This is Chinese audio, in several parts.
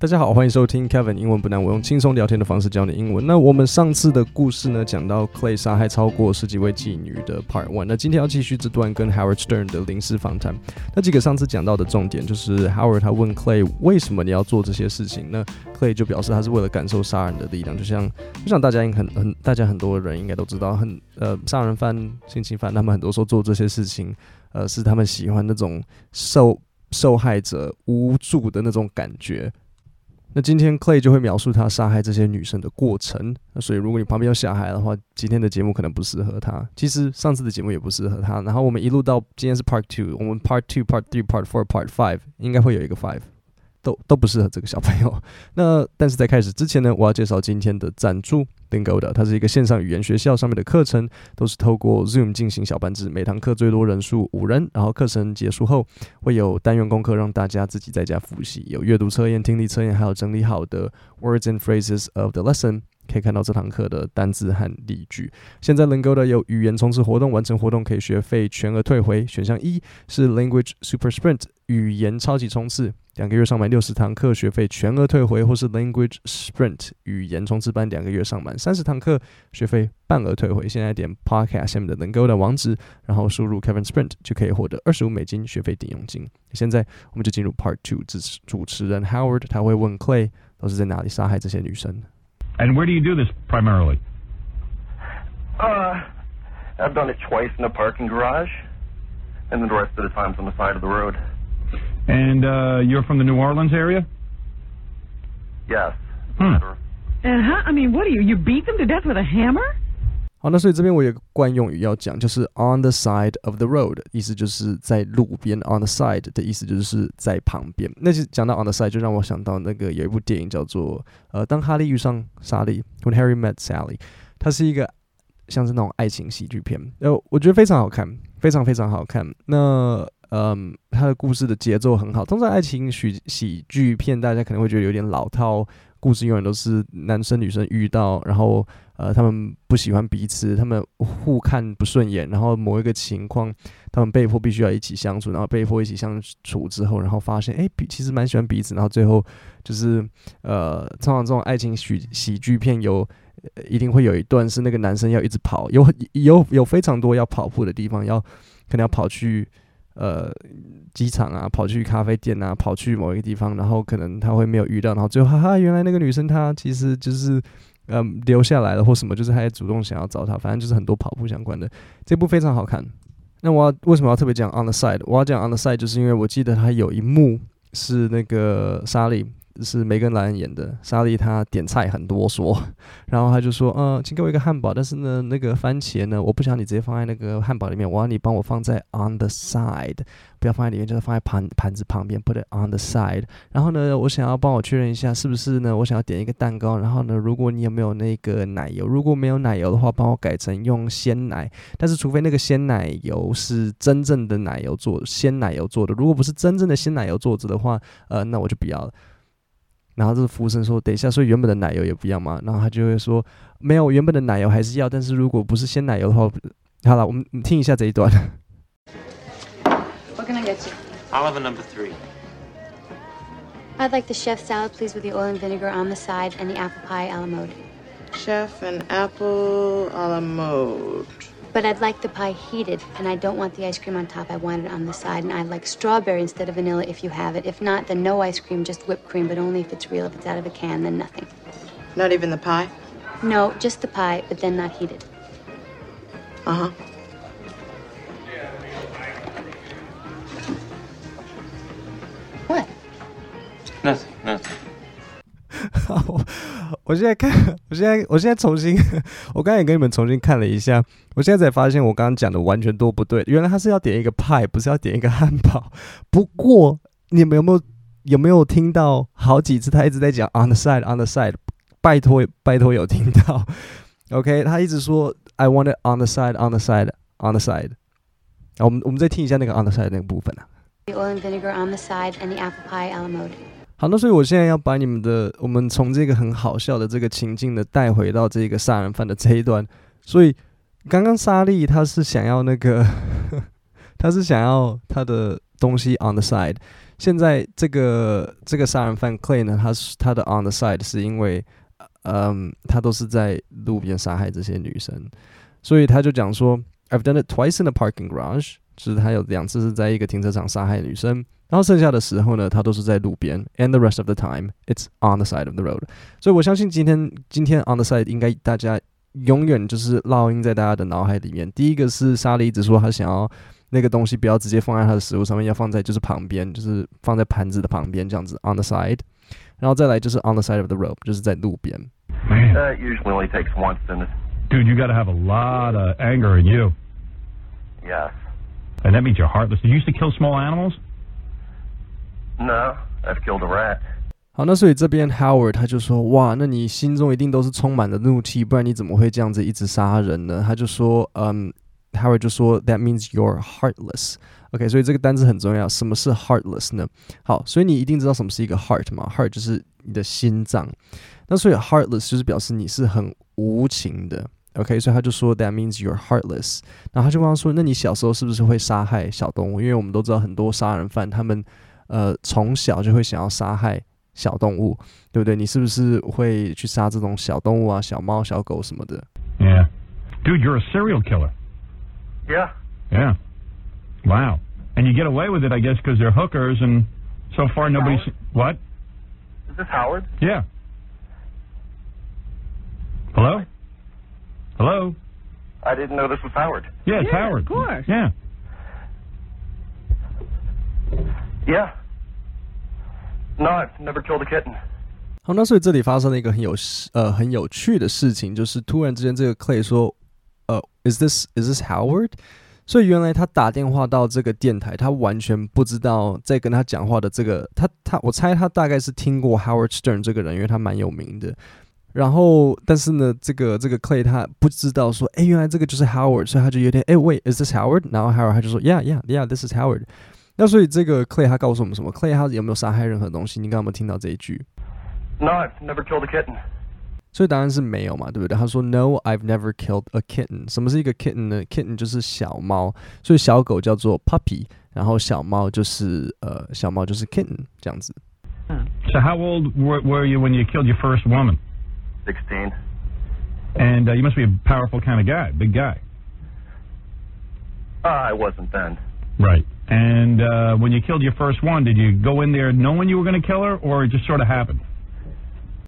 大家好，欢迎收听 Kevin 英文不难，我用轻松聊天的方式教你英文。那我们上次的故事呢，讲到 Clay 杀害超过十几位妓女的 Part One。那今天要继续这段跟 Howard Stern 的临时访谈。那几个上次讲到的重点就是 Howard 他问 Clay 为什么你要做这些事情？那 Clay 就表示他是为了感受杀人的力量。就像就像大家应很很大家很多人应该都知道，很呃杀人犯、性侵犯，他们很多时候做这些事情，呃是他们喜欢那种受受害者无助的那种感觉。那今天 Clay 就会描述他杀害这些女生的过程。那所以如果你旁边有小孩的话，今天的节目可能不适合他。其实上次的节目也不适合他。然后我们一路到今天是 Part Two，我们 Part Two、Part Three、Part Four、Part Five 应该会有一个 Five。都都不适合这个小朋友。那但是在开始之前呢，我要介绍今天的赞助 Lingoda，它是一个线上语言学校，上面的课程都是透过 Zoom 进行小班制，每堂课最多人数五人。然后课程结束后会有单元功课让大家自己在家复习，有阅读测验、听力测验，还有整理好的 Words and Phrases of the Lesson。可以看到这堂课的单字和例句。现在 Lingoda 有语言冲刺活动，完成活动可以学费全额退回。选项一是 Language Super Sprint 语言超级冲刺，两个月上满六十堂课，学费全额退回；或是 Language Sprint 语言冲刺班，两个月上满三十堂课，学费半额退回。现在点 Podcast 下面的 Lingoda 网址，然后输入 Kevin Sprint 就可以获得二十五美金学费抵用金。现在我们就进入 Part Two，主持主持人 Howard 他会问 Clay 都是在哪里杀害这些女生。And where do you do this primarily? Uh, I've done it twice in a parking garage, and then the rest of the time's on the side of the road. And uh, you're from the New Orleans area? Yes. Hmm. And how? I mean, what are you? You beat them to death with a hammer? 好，那所以这边我有个惯用语要讲，就是 on the side of the road，意思就是在路边。on the side 的意思就是在旁边。那就讲到 on the side，就让我想到那个有一部电影叫做呃，当哈利遇上莎莉，When Harry Met Sally，它是一个像是那种爱情喜剧片，呃，我觉得非常好看，非常非常好看。那嗯， 它的故事的节奏很好。通常爱情喜喜剧片，大家可能会觉得有点老套。故事永远都是男生女生遇到，然后呃，他们不喜欢彼此，他们互看不顺眼，然后某一个情况，他们被迫必须要一起相处，然后被迫一起相处之后，然后发现哎，其实蛮喜欢彼此，然后最后就是呃，通常这种爱情喜喜剧片有一定会有一段是那个男生要一直跑，有有有非常多要跑步的地方，要可能要跑去。呃，机场啊，跑去咖啡店啊，跑去某一个地方，然后可能他会没有遇到，然后最后哈哈，原来那个女生她其实就是嗯、呃、留下来了或什么，就是她也主动想要找他，反正就是很多跑步相关的。这部非常好看。那我要为什么要特别讲 On the Side？我要讲 On the Side，就是因为我记得他有一幕是那个莎莉。是梅根·莱恩演的，莎莉她点菜很多说，然后他就说，嗯，请给我一个汉堡，但是呢，那个番茄呢，我不想你直接放在那个汉堡里面，我要你帮我放在 on the side，不要放在里面，就是放在盘盘子旁边，put it on the side。然后呢，我想要帮我确认一下，是不是呢？我想要点一个蛋糕，然后呢，如果你有没有那个奶油，如果没有奶油的话，帮我改成用鲜奶，但是除非那个鲜奶油是真正的奶油做，鲜奶油做的，如果不是真正的鲜奶油做着的话，呃，那我就不要了。然后这个服务生说：“等一下，所以原本的奶油也不要吗？”然后他就会说：“没有，原本的奶油还是要，但是如果不是鲜奶油的话，好了，我们听一下这一段。” What can I get you? I'll have a number three. I'd like the chef salad, please, with the oil and vinegar on the side, and the apple pie a la mode. Chef and apple a la mode. But I'd like the pie heated, and I don't want the ice cream on top. I want it on the side, and I'd like strawberry instead of vanilla if you have it. If not, then no ice cream, just whipped cream, but only if it's real. If it's out of a can, then nothing. Not even the pie? No, just the pie, but then not heated. Uh huh. What? Nothing, nothing. 好，我现在看，我现在，我现在重新，我刚才也跟你们重新看了一下，我现在才发现我刚刚讲的完全都不对。原来他是要点一个派，不是要点一个汉堡。不过你们有没有有没有听到好几次他一直在讲 on the side on the side？拜托拜托有听到？OK，他一直说 I want it on the side on the side on the side。我们我们再听一下那个 on the side 那个部分啊。The oil and vinegar on the side and the apple pie a la mode. 好，那所以我现在要把你们的，我们从这个很好笑的这个情境的带回到这个杀人犯的这一段。所以刚刚莎莉她是想要那个，她是想要她的东西 on the side。现在这个这个杀人犯 Clay 呢，他是他的 on the side 是因为，嗯，他都是在路边杀害这些女生，所以他就讲说，I've done it twice in a parking garage，就是他有两次是在一个停车场杀害女生，然后剩下的时候呢，它都是在路边，and the rest of the time it's on the side of the road。所以我相信今天今天 on the side 应该大家永远就是烙印在大家的脑海里面。第一个是莎莉一直说他想要。那个东西不要直接放在他的食物上面，要放在就是旁边，就是放在盘子的旁边这样子，on the side，然后再来就是 on the side of the road，就是在路边。Man. That usually only takes once, and Dude, you got to have a lot of anger in you. yes. And that means you're heartless. Did you used to kill small animals? No, I've killed a rat. 好，那所以这边 Howard 他就说，哇，那你心中一定都是充满了怒气，不然你怎么会这样子一直杀人呢？他就说，嗯。Howard 就说，That means you're heartless。OK，所以这个单词很重要。什么是 heartless 呢？好，所以你一定知道什么是一个 heart 嘛？Heart 就是你的心脏。那所以 heartless 就是表示你是很无情的。OK，所以他就说，That means you're heartless。然后他就问他说，那你小时候是不是会杀害小动物？因为我们都知道很多杀人犯，他们呃从小就会想要杀害小动物，对不对？你是不是会去杀这种小动物啊，小猫、小狗什么的？Yeah, dude, you're a serial killer. Yeah. Yeah. Wow. And you get away with it, I guess, because they're hookers, and so far nobody's. What? Is this Howard? Yeah. Hello? Hello? I didn't know this was Howard. Yeah, it's Yeah, Howard. of course. Yeah. Yeah. No, I've never killed a kitten. 好，那所以这里发生了一个很有呃很有趣的事情，就是突然之间这个 Clay 说。呃、，Is this is this Howard？所以原来他打电话到这个电台，他完全不知道在跟他讲话的这个他他，我猜他大概是听过 Howard Stern 这个人，因为他蛮有名的。然后，但是呢，这个这个 Clay 他不知道说，哎，原来这个就是 Howard，所以他就有点，哎，喂，Is this Howard？然后 Howard 他就说，Yeah，Yeah，Yeah，This is Howard。那所以这个 Clay 他告诉我们什么？Clay 他有没有杀害任何东西？你刚刚有没有听到这一句？No, I've never killed a kitten. 所以答案是没有嘛，对不对？他说 No, I've never killed a kitten。什么是一个 kitten 呢？kitten 就是小猫，所以小狗叫做 puppy，然后小猫就是呃小猫就是 kitten 这样子。So how old were, were you when you killed your first woman? Sixteen. And uh, you must be a powerful kind of guy, big guy. Uh, I wasn't then. Right. And uh, when you killed your first one, did you go in there knowing you were going to kill her, or it just sort of happened?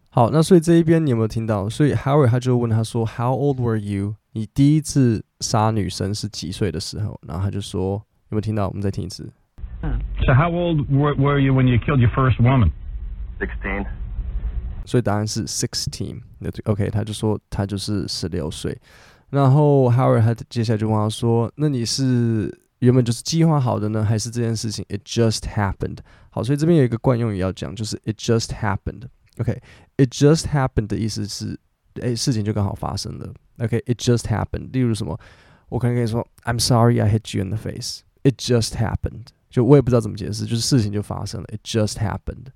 好，那所以这一边你有没有听到？所以 Howard 他就问他说：“How old were you？你第一次杀女生是几岁的时候？”然后他就说：“有没有听到？我们再听一次。” So how old were, were you when you killed your first woman? Sixteen. 所以答案是 sixteen。OK，他就说他就是十六岁。然后 Howard 他接下来就问他说：“那你是 原本就是计划好的呢，还是这件事情 it just happened？” 好，所以这边有一个惯用语要讲，就是 it just happened。OK，it just happened 的意思是，哎，事情就刚好发生了。OK，it just happened。例如什么，我可能跟你说，I'm sorry I hit you in the face。It just happened。就我也不知道怎么解释，就是事情就发生了。It just happened。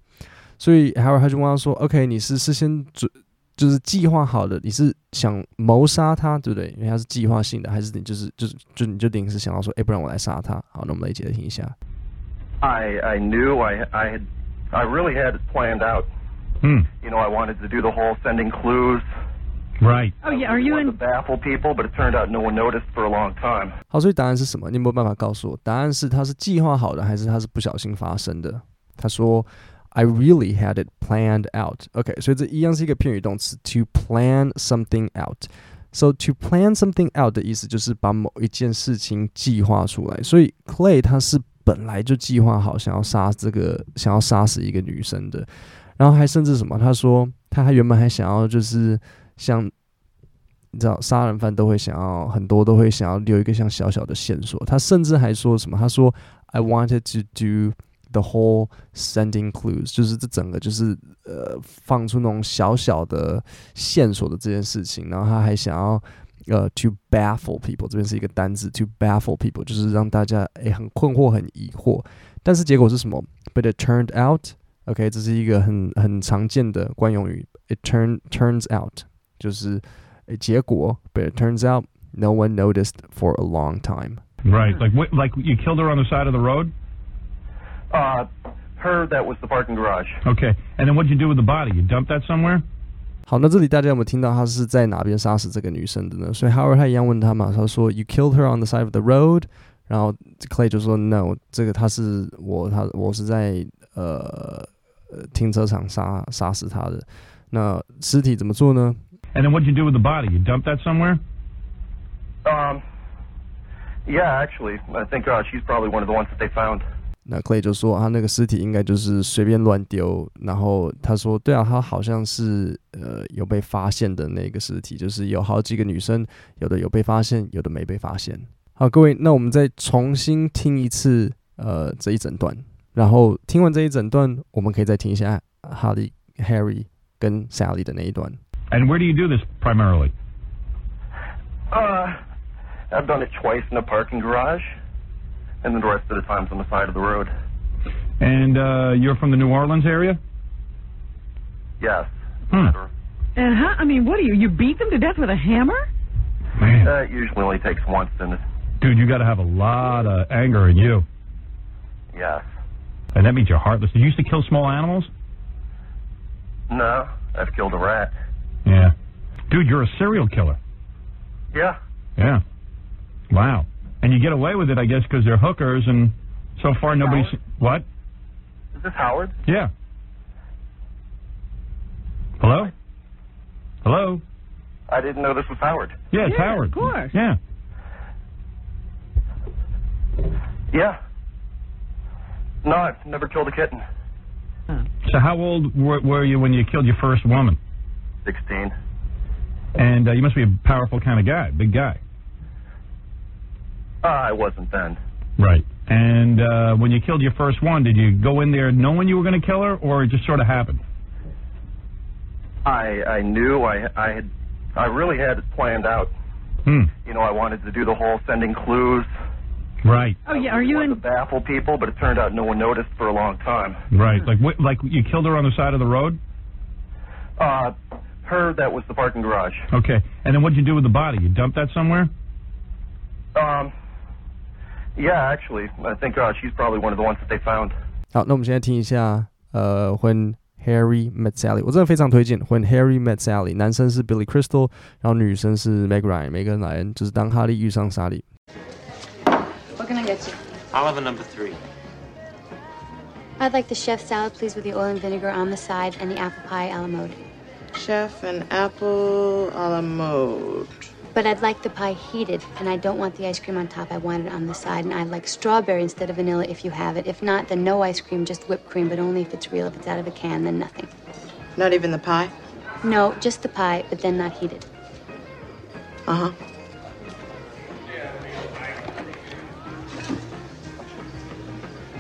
所以 Howard 他就问他说，OK，你是事先准， 就是计划好的，你是想谋杀他，对不对？因为他是计划性的，还是你就是就是就你就临时想到说，哎，不然我来杀他。好，那我们来一起来听一下。I I knew I I had I really had it planned out. Hmm. You know, I wanted to do the whole sending clues. Right. Oh yeah, are you in? baffle people, but it turned out no one noticed for a long time. 好，所以答案是什么？你有没有办法告诉我？答案是他是计划好的，还是他是不小心发生的？他说，I really had it planned out. OK，所以这一样是一个片语动词，to plan something out. So to plan something out 的意思就是把某一件事情计划出来。所以 Clay 他是本来就计划好想要杀这个，想要杀死一个女生的。然后还甚至什么？他说他还原本还想要就是像你知道杀人犯都会想要很多都会想要留一个像小小的线索。他甚至还说什么？他说 I wanted to do the whole sending clues，就是这整个就是呃放出那种小小的线索的这件事情。然后他还想要呃 to baffle people，这边是一个单字 to baffle people，就是让大家诶很困惑很疑惑。但是结果是什么？But it turned out。OK，这是一个很很常见的惯用语。It turn turns out 就是诶结果，but it turns out no one noticed for a long time. Right. Like like you killed her on the side of the road. Uh, heard that was the parking garage. Okay. And then what'd you do with the body? You dumped that somewhere? 好，那这里大家有没有听到他是在哪边杀死这个女生的呢？所以 Howard 他一样问他嘛，他说 You killed her on the side of the road，然后 Clay 就说 No，这个他是我他我是在呃停车场杀杀死他的。那尸体怎么做呢？And then what'd you do with the body? You dumped that somewhere? Um, yeah, actually, I think uh, she's probably one of the ones that they found. 那 Clay 就说他那个尸体应该就是随便乱丢，然后他说对啊，他好像是呃有被发现的那个尸体，就是有好几个女生，有的有被发现，有的没被发现。好，各位，那我们再重新听一次呃这一整段，然后听完这一整段，我们可以再听一下哈利、Harry 跟 Sally 的那一段。And where do you do this primarily? Uh, I've done it twice in a parking garage, and then the rest of the times on the side of the road. And uh, you're from the New Orleans area? Yes. Hmm. And how, I mean, what do you, you beat them to death with a hammer? Man. Uh, it usually only takes once, and Dude, you got to have a lot of anger in you. yes. And that means you're heartless. Did you used to kill small animals? No, I've killed a rat. Yeah. Dude, you're a serial killer. Yeah. Yeah. Wow. And you get away with it, I guess, because they're hookers, and so far nobody's. What? Is this Howard? Yeah. Hello? Hello? I didn't know this was Howard. Yeah, it's Yeah, Howard. of course. Yeah. Yeah. No, I've never killed a kitten. So how old were, were you when you killed your first woman? 16. And uh, you must be a powerful kind of guy, big guy. Uh, I wasn't then. Right. And uh, when you killed your first one, did you go in there knowing you were going to kill her, or it just sort of happened? I I knew I I had I really had it planned out. Hmm. You know, I wanted to do the whole sending clues. Right. Oh, yeah, are you wanted in? to baffle people, but it turned out no one noticed for a long time. Right. Like wh- like you killed her on the side of the road. Uh, heard that was the parking garage. Okay. And then what'd you do with the body? You dumped that somewhere? Um, yeah, actually, I think uh, she's probably one of the ones that they found. 好，那我们现在听一下，呃，When Harry Met Sally，我真的非常推荐。When Harry Met Sally，男生是 Billy Crystal，然后女生是 Meg Ryan，梅根莱恩，就是当哈利遇上莎莉。 What can I get you? I'll have a number three. I'd like the chef salad, please, with the oil and vinegar on the side, and the apple pie a la mode. Chef and apple a la mode. But I'd like the pie heated, and I don't want the ice cream on top. I want it on the side, and I'd like strawberry instead of vanilla if you have it. If not, then no ice cream, just whipped cream, but only if it's real. If it's out of a can, then nothing. Not even the pie? No, just the pie, but then not heated. Uh huh.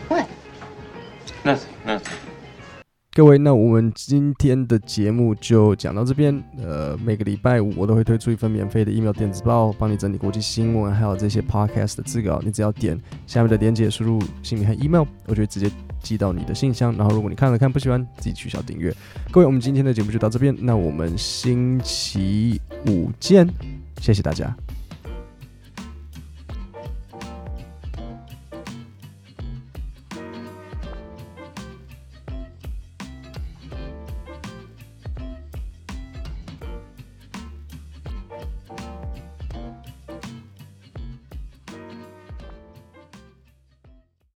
What? Nothing, nothing. 各位，那我们今天的节目就讲到这边。呃，每个礼拜五我都会推出一份免费的 email 电子报，帮你整理国际新闻，还有这些 podcast 的字稿。你只要点下面的链接，输入姓名和 email，我就会直接寄到你的信箱。然后，如果你看了看不喜欢，自己取消订阅。各位，我们今天的节目就到这边，那我们星期五见，谢谢大家。